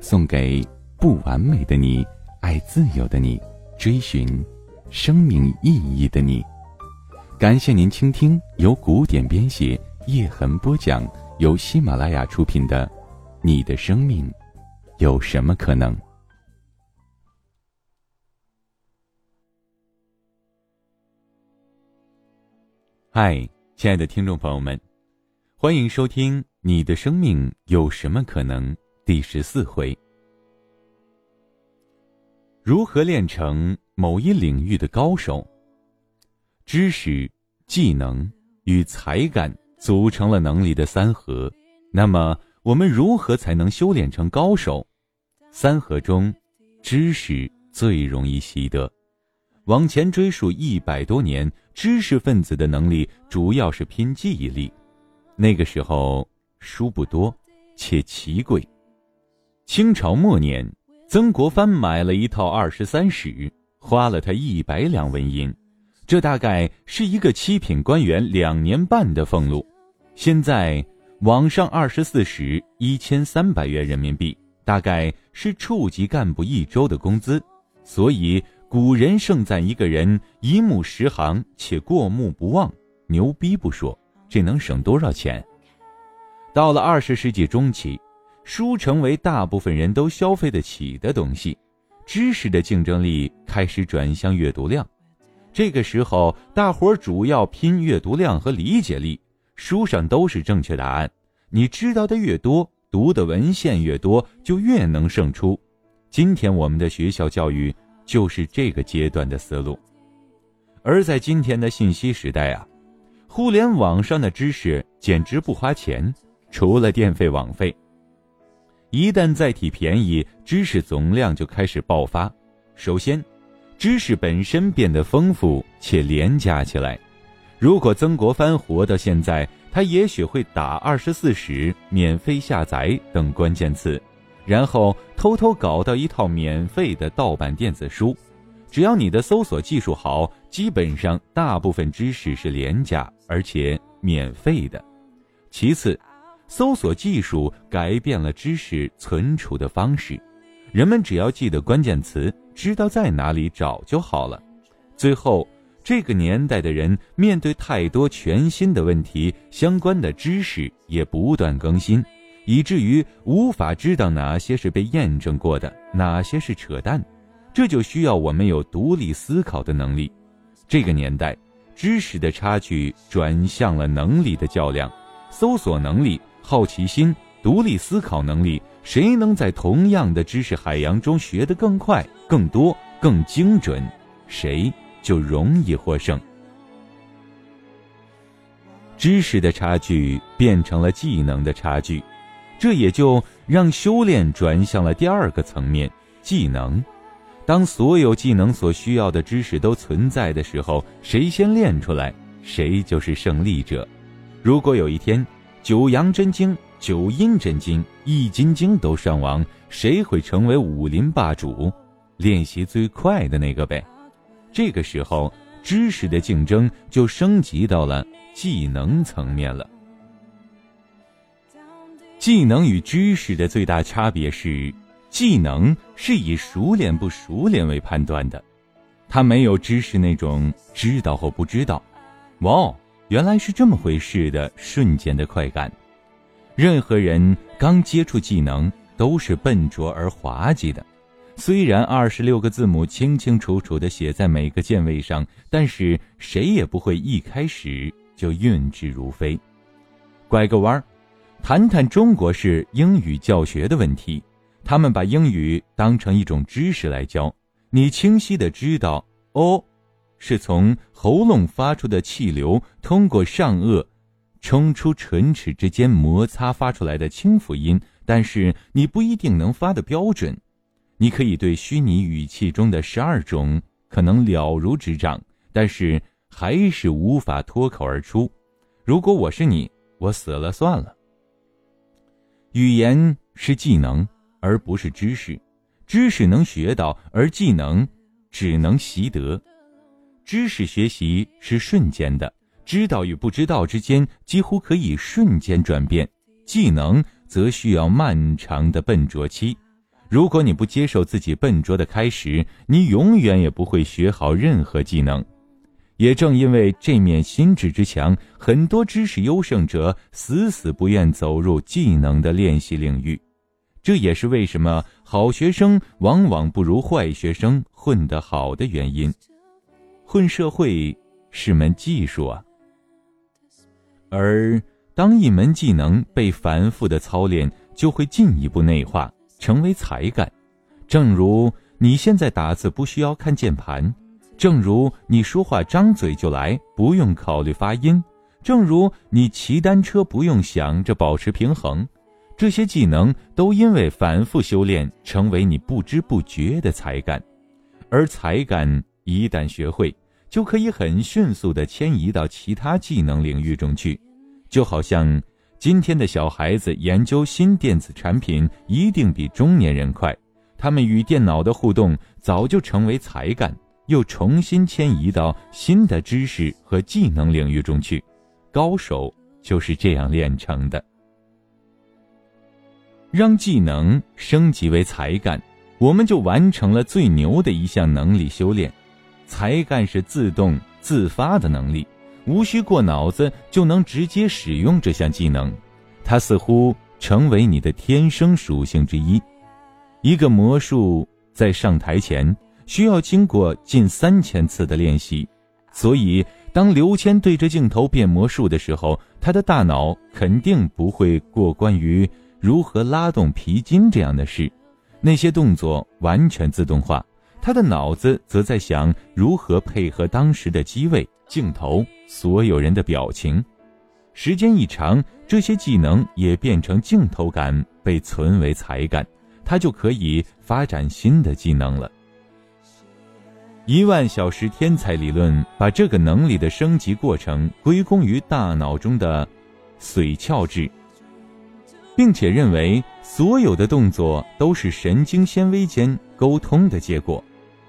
送给不完美的你，爱自由的你，追寻生命意义的你。感谢您倾听由古典编写、叶痕播讲、由喜马拉雅出品的《你的生命有什么可能》。嗨，亲爱的听众朋友们，欢迎收听《你的生命有什么可能》第十四回：如何练成某一领域的高手？知识、技能与才干组成了能力的三合，那么我们如何才能修炼成高手？三合中，知识最容易习得。往前追溯一百多年，知识分子的能力主要是拼记忆力。那个时候书不多，且奇贵。清朝末年，曾国藩买了一套《二十三史》，花了他一百两纹银。这大概是一个七品官员两年半的俸禄，现在网上二十四史一千三百元人民币，大概是处级干部一周的工资。所以古人盛赞一个人一目十行且过目不忘，牛逼不说，这能省多少钱？到了二十世纪中期，书成为大部分人都消费得起的东西，知识的竞争力开始转向阅读量。这个时候，大伙儿主要拼阅读量和理解力。书上都是正确答案，你知道的越多，读的文献越多，就越能胜出。今天我们的学校教育就是这个阶段的思路。而在今天的信息时代啊，互联网上的知识简直不花钱，除了电费网费。一旦载体便宜，知识总量就开始爆发。首先。知识本身变得丰富且廉价起来。如果曾国藩活到现在，他也许会打“二十四史”免费下载等关键词，然后偷偷搞到一套免费的盗版电子书。只要你的搜索技术好，基本上大部分知识是廉价而且免费的。其次，搜索技术改变了知识存储的方式。人们只要记得关键词，知道在哪里找就好了。最后，这个年代的人面对太多全新的问题，相关的知识也不断更新，以至于无法知道哪些是被验证过的，哪些是扯淡。这就需要我们有独立思考的能力。这个年代，知识的差距转向了能力的较量，搜索能力、好奇心、独立思考能力。谁能在同样的知识海洋中学得更快、更多、更精准，谁就容易获胜。知识的差距变成了技能的差距，这也就让修炼转向了第二个层面——技能。当所有技能所需要的知识都存在的时候，谁先练出来，谁就是胜利者。如果有一天，九阳真经。九阴真经、易筋经都上网，谁会成为武林霸主？练习最快的那个呗。这个时候，知识的竞争就升级到了技能层面了。技能与知识的最大差别是，技能是以熟练不熟练为判断的，它没有知识那种知道或不知道。哇，原来是这么回事的瞬间的快感。任何人刚接触技能都是笨拙而滑稽的，虽然二十六个字母清清楚楚地写在每个键位上，但是谁也不会一开始就运之如飞。拐个弯儿，谈谈中国式英语教学的问题。他们把英语当成一种知识来教，你清晰地知道哦，是从喉咙发出的气流通过上颚。冲出唇齿之间摩擦发出来的清辅音，但是你不一定能发的标准。你可以对虚拟语气中的十二种可能了如指掌，但是还是无法脱口而出。如果我是你，我死了算了。语言是技能，而不是知识。知识能学到，而技能只能习得。知识学习是瞬间的，知道与不知道之间几乎可以瞬间转变；技能则需要漫长的笨拙期。如果你不接受自己笨拙的开始，你永远也不会学好任何技能。也正因为这面心智之墙，很多知识优胜者死死不愿走入技能的练习领域。这也是为什么好学生往往不如坏学生混得好的原因。混社会是门技术啊，而当一门技能被反复的操练，就会进一步内化。成为才干，正如你现在打字不需要看键盘，正如你说话张嘴就来，不用考虑发音，正如你骑单车不用想着保持平衡，这些技能都因为反复修炼，成为你不知不觉的才干。而才干一旦学会，就可以很迅速地迁移到其他技能领域中去，就好像。今天的小孩子研究新电子产品一定比中年人快，他们与电脑的互动早就成为才干，又重新迁移到新的知识和技能领域中去。高手就是这样练成的。让技能升级为才干，我们就完成了最牛的一项能力修炼。才干是自动自发的能力。无需过脑子就能直接使用这项技能，它似乎成为你的天生属性之一。一个魔术在上台前需要经过近三千次的练习，所以当刘谦对着镜头变魔术的时候，他的大脑肯定不会过关于如何拉动皮筋这样的事，那些动作完全自动化，他的脑子则在想如何配合当时的机位。镜头，所有人的表情，时间一长，这些技能也变成镜头感，被存为才干，他就可以发展新的技能了。一万小时天才理论把这个能力的升级过程归功于大脑中的髓鞘质，并且认为所有的动作都是神经纤维间沟通的结果，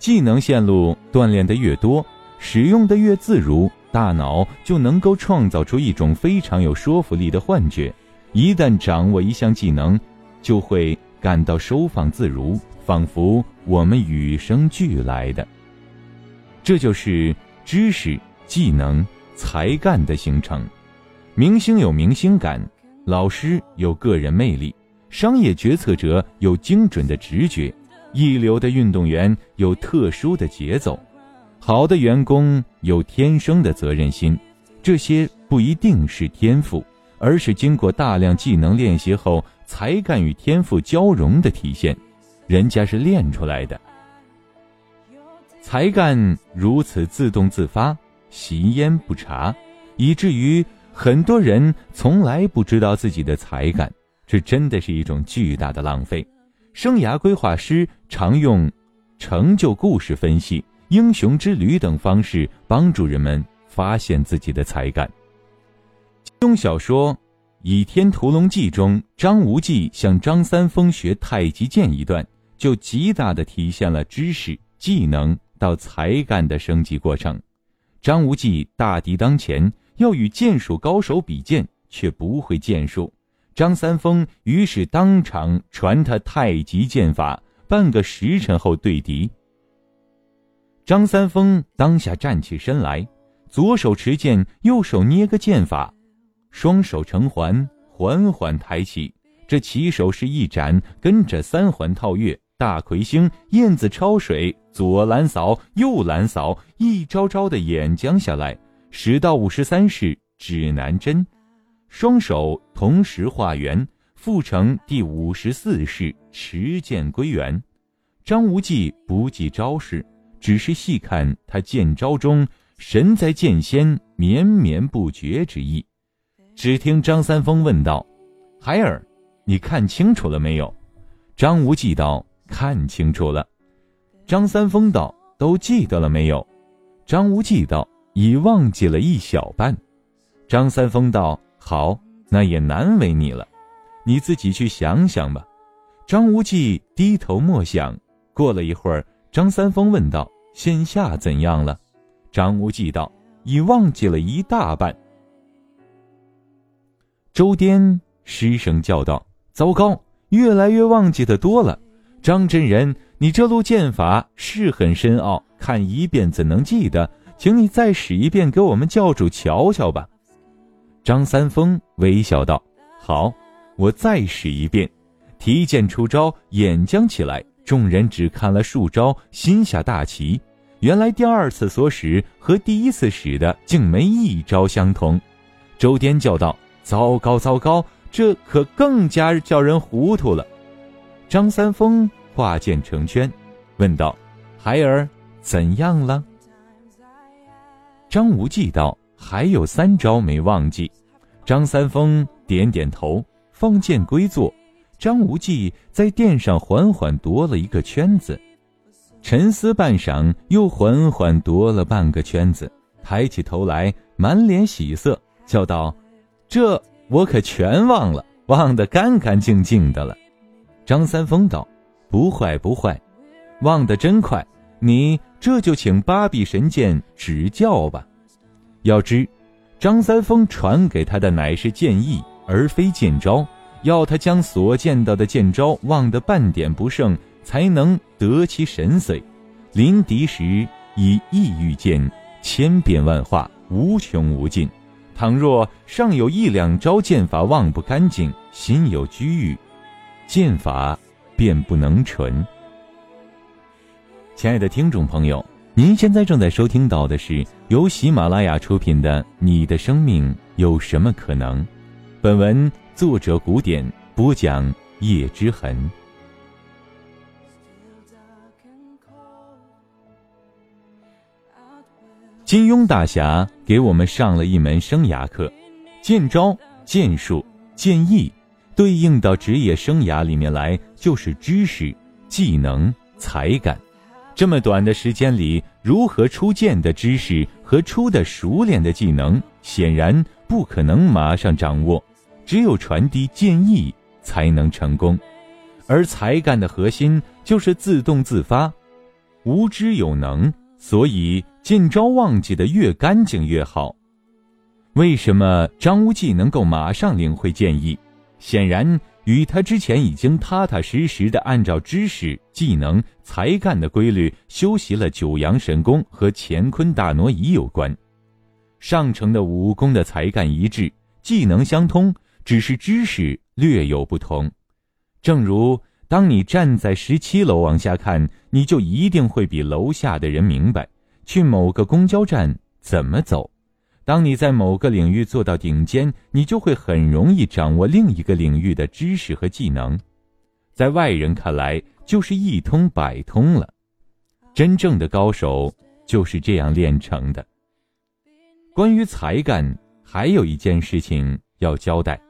技能线路锻炼的越多。使用的越自如，大脑就能够创造出一种非常有说服力的幻觉。一旦掌握一项技能，就会感到收放自如，仿佛我们与生俱来的。这就是知识、技能、才干的形成。明星有明星感，老师有个人魅力，商业决策者有精准的直觉，一流的运动员有特殊的节奏。好的员工有天生的责任心，这些不一定是天赋，而是经过大量技能练习后才干与天赋交融的体现，人家是练出来的。才干如此自动自发，习焉不察，以至于很多人从来不知道自己的才干，这真的是一种巨大的浪费。生涯规划师常用成就故事分析。英雄之旅等方式帮助人们发现自己的才干。金庸小说《倚天屠龙记》中，张无忌向张三丰学太极剑一段，就极大的体现了知识、技能到才干的升级过程。张无忌大敌当前，要与剑术高手比剑，却不会剑术。张三丰于是当场传他太极剑法，半个时辰后对敌。张三丰当下站起身来，左手持剑，右手捏个剑法，双手成环，缓缓抬起。这起手是一斩，跟着三环套月、大魁星、燕子抄水、左拦扫、右拦扫，一招招的演将下来。使到五十三式指南针，双手同时画圆，复成第五十四式持剑归元。张无忌不计招式。只是细看他剑招中神在剑仙绵绵不绝之意。只听张三丰问道：“孩儿，你看清楚了没有？”张无忌道：“看清楚了。”张三丰道：“都记得了没有？”张无忌道：“已忘记了一小半。”张三丰道：“好，那也难为你了，你自己去想想吧。”张无忌低头默想。过了一会儿，张三丰问道：“现下怎样了？”张无忌道：“已忘记了一大半。”周颠失声叫道：“糟糕，越来越忘记的多了。张真人，你这路剑法是很深奥，看一遍怎能记得？请你再使一遍，给我们教主瞧瞧吧。”张三丰微笑道：“好，我再使一遍。”提剑出招，演将起来。众人只看了数招，心下大奇。原来第二次所使和第一次使的竟没一招相同。周颠叫道：“糟糕，糟糕！这可更加叫人糊涂了。”张三丰画剑成圈，问道：“孩儿怎样了？”张无忌道：“还有三招没忘记。”张三丰点点头，放剑归坐。张无忌在殿上缓缓踱了一个圈子，沉思半晌，又缓缓踱了半个圈子，抬起头来，满脸喜色，叫道：“这我可全忘了，忘得干干净净的了。”张三丰道：“不坏不坏，忘得真快。你这就请八臂神剑指教吧。要知，张三丰传给他的乃是剑意，而非剑招。”要他将所见到的剑招忘得半点不剩，才能得其神髓。临敌时以意御剑，千变万化，无穷无尽。倘若尚有一两招剑法忘不干净，心有拘欲，剑法便不能纯。亲爱的听众朋友，您现在正在收听到的是由喜马拉雅出品的《你的生命有什么可能》，本文。作者：古典播讲：叶之痕。金庸大侠给我们上了一门生涯课，剑招、剑术、剑艺，对应到职业生涯里面来，就是知识、技能、才干。这么短的时间里，如何出剑的知识和出的熟练的技能，显然不可能马上掌握。只有传递剑意才能成功，而才干的核心就是自动自发，无知有能，所以剑招忘记的越干净越好。为什么张无忌能够马上领会剑意？显然与他之前已经踏踏实实的按照知识、技能、才干的规律修习了九阳神功和乾坤大挪移有关。上乘的武功的才干一致，技能相通。只是知识略有不同，正如当你站在十七楼往下看，你就一定会比楼下的人明白去某个公交站怎么走；当你在某个领域做到顶尖，你就会很容易掌握另一个领域的知识和技能。在外人看来，就是一通百通了。真正的高手就是这样练成的。关于才干，还有一件事情要交代。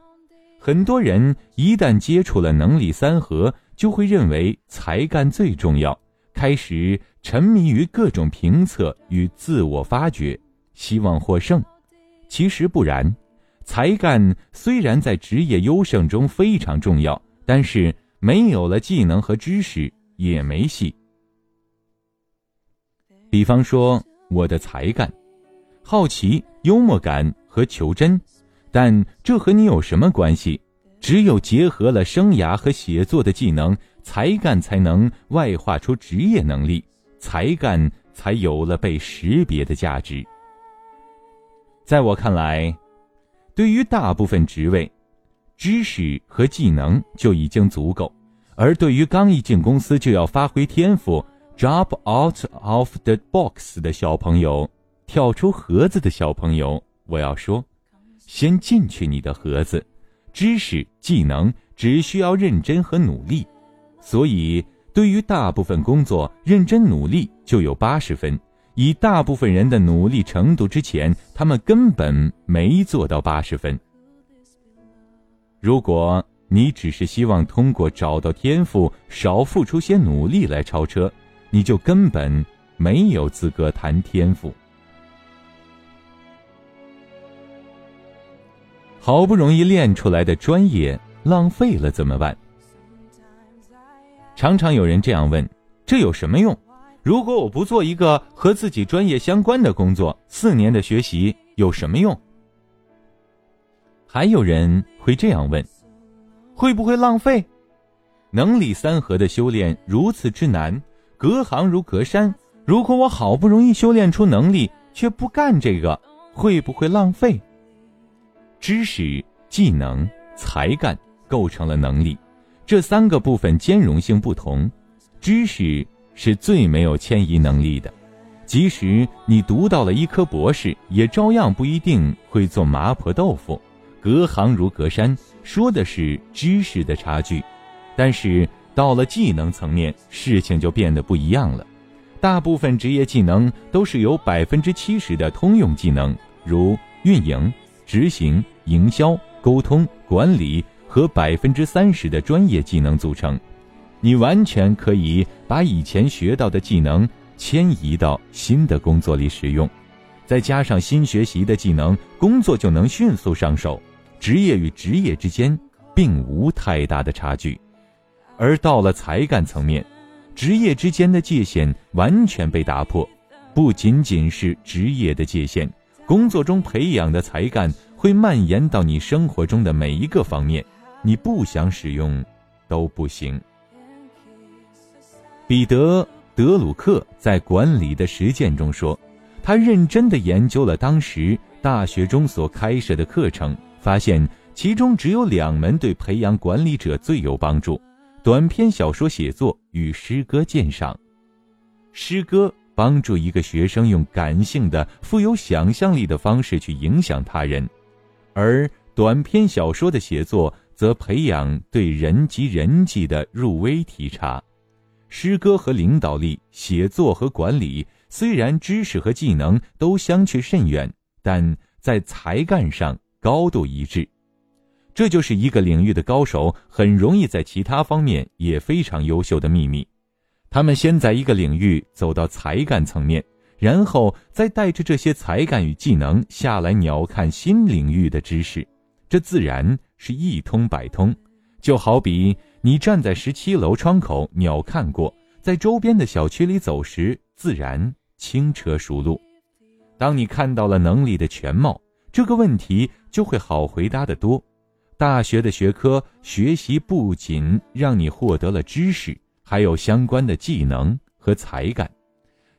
很多人一旦接触了能力三合，就会认为才干最重要，开始沉迷于各种评测与自我发掘，希望获胜。其实不然，才干虽然在职业优胜中非常重要，但是没有了技能和知识也没戏。比方说，我的才干，好奇、幽默感和求真。但这和你有什么关系？只有结合了生涯和写作的技能，才干才能外化出职业能力，才干才有了被识别的价值。在我看来，对于大部分职位，知识和技能就已经足够；而对于刚一进公司就要发挥天赋、drop out of the box 的小朋友，跳出盒子的小朋友，我要说。先进去你的盒子，知识技能只需要认真和努力，所以对于大部分工作，认真努力就有八十分。以大部分人的努力程度之前，他们根本没做到八十分。如果你只是希望通过找到天赋，少付出些努力来超车，你就根本没有资格谈天赋。好不容易练出来的专业浪费了怎么办？常常有人这样问：这有什么用？如果我不做一个和自己专业相关的工作，四年的学习有什么用？还有人会这样问：会不会浪费？能力三合的修炼如此之难，隔行如隔山。如果我好不容易修炼出能力，却不干这个，会不会浪费？知识、技能、才干构成了能力，这三个部分兼容性不同。知识是最没有迁移能力的，即使你读到了医科博士，也照样不一定会做麻婆豆腐。隔行如隔山，说的是知识的差距，但是到了技能层面，事情就变得不一样了。大部分职业技能都是由百分之七十的通用技能，如运营。执行、营销、沟通、管理和百分之三十的专业技能组成，你完全可以把以前学到的技能迁移到新的工作里使用，再加上新学习的技能，工作就能迅速上手。职业与职业之间并无太大的差距，而到了才干层面，职业之间的界限完全被打破，不仅仅是职业的界限。工作中培养的才干会蔓延到你生活中的每一个方面，你不想使用都不行。彼得·德鲁克在《管理的实践》中说，他认真地研究了当时大学中所开设的课程，发现其中只有两门对培养管理者最有帮助：短篇小说写作与诗歌鉴赏。诗歌。帮助一个学生用感性的、富有想象力的方式去影响他人，而短篇小说的写作则培养对人及人际的入微体察。诗歌和领导力，写作和管理，虽然知识和技能都相去甚远，但在才干上高度一致。这就是一个领域的高手很容易在其他方面也非常优秀的秘密。他们先在一个领域走到才干层面，然后再带着这些才干与技能下来鸟瞰新领域的知识，这自然是一通百通。就好比你站在十七楼窗口鸟瞰过，在周边的小区里走时，自然轻车熟路。当你看到了能力的全貌，这个问题就会好回答得多。大学的学科学习不仅让你获得了知识。还有相关的技能和才干，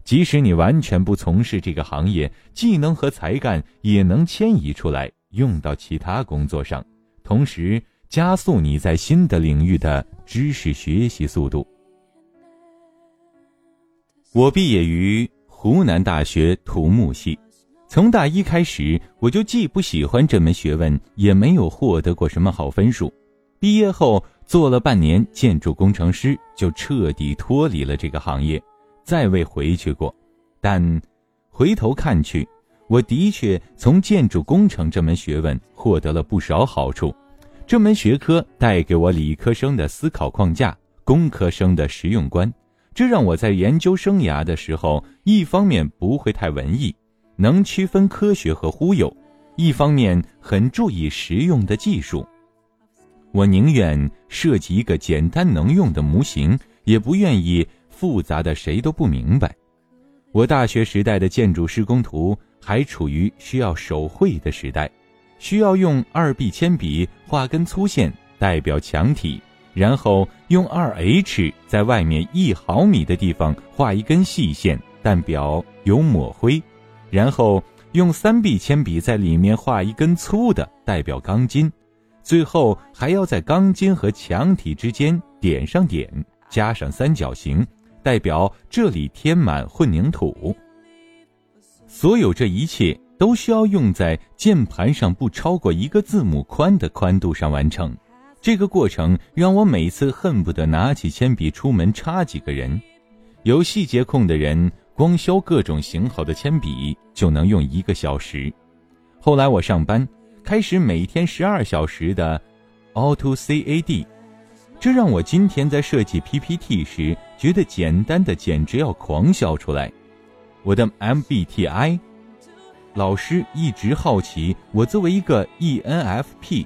即使你完全不从事这个行业，技能和才干也能迁移出来用到其他工作上，同时加速你在新的领域的知识学习速度。我毕业于湖南大学土木系，从大一开始我就既不喜欢这门学问，也没有获得过什么好分数。毕业后。做了半年建筑工程师，就彻底脱离了这个行业，再未回去过。但回头看去，我的确从建筑工程这门学问获得了不少好处。这门学科带给我理科生的思考框架，工科生的实用观，这让我在研究生涯的时候，一方面不会太文艺，能区分科学和忽悠；一方面很注意实用的技术。我宁愿设计一个简单能用的模型，也不愿意复杂的谁都不明白。我大学时代的建筑施工图还处于需要手绘的时代，需要用二 B 铅笔画根粗线代表墙体，然后用二 H 在外面一毫米的地方画一根细线代表有抹灰，然后用三 B 铅笔在里面画一根粗的代表钢筋。最后还要在钢筋和墙体之间点上点，加上三角形，代表这里填满混凝土。所有这一切都需要用在键盘上不超过一个字母宽的宽度上完成。这个过程让我每次恨不得拿起铅笔出门插几个人。有细节控的人，光削各种型号的铅笔就能用一个小时。后来我上班。开始每天十二小时的 AutoCAD，这让我今天在设计 PPT 时觉得简单的简直要狂笑出来。我的 MBTI 老师一直好奇，我作为一个 ENFP，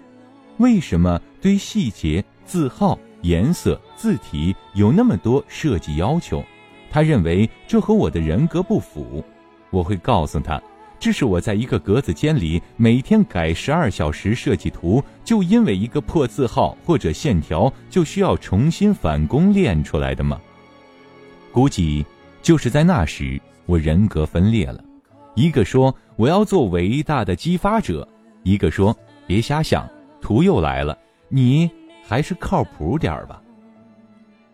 为什么对细节、字号、颜色、字体有那么多设计要求？他认为这和我的人格不符。我会告诉他。这是我在一个格子间里每天改十二小时设计图，就因为一个破字号或者线条就需要重新返工练出来的吗？估计就是在那时，我人格分裂了，一个说我要做伟大的激发者，一个说别瞎想，图又来了，你还是靠谱点儿吧。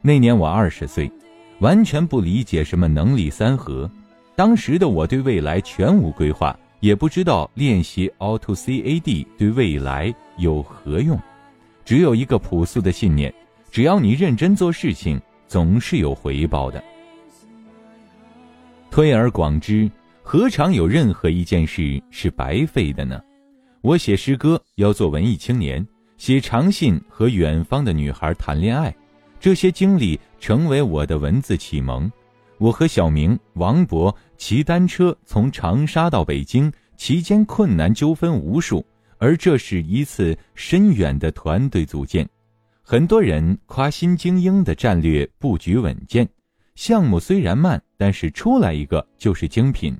那年我二十岁，完全不理解什么能力三合。当时的我对未来全无规划，也不知道练习 AutoCAD 对未来有何用，只有一个朴素的信念：只要你认真做事情，总是有回报的。推而广之，何尝有任何一件事是白费的呢？我写诗歌要做文艺青年，写长信和远方的女孩谈恋爱，这些经历成为我的文字启蒙。我和小明、王博骑单车从长沙到北京，期间困难纠纷无数，而这是一次深远的团队组建。很多人夸新精英的战略布局稳健，项目虽然慢，但是出来一个就是精品。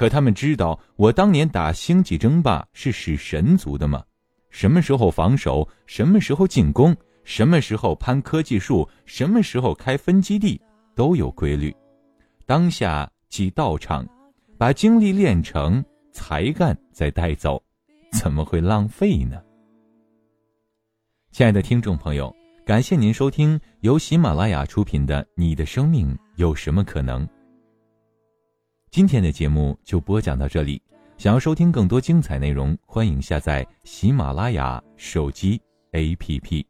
可他们知道我当年打星际争霸是使神族的吗？什么时候防守，什么时候进攻，什么时候攀科技树，什么时候开分基地，都有规律。当下即道场，把精力练成才干，再带走，怎么会浪费呢？亲爱的听众朋友，感谢您收听由喜马拉雅出品的《你的生命有什么可能》。今天的节目就播讲到这里，想要收听更多精彩内容，欢迎下载喜马拉雅手机 APP。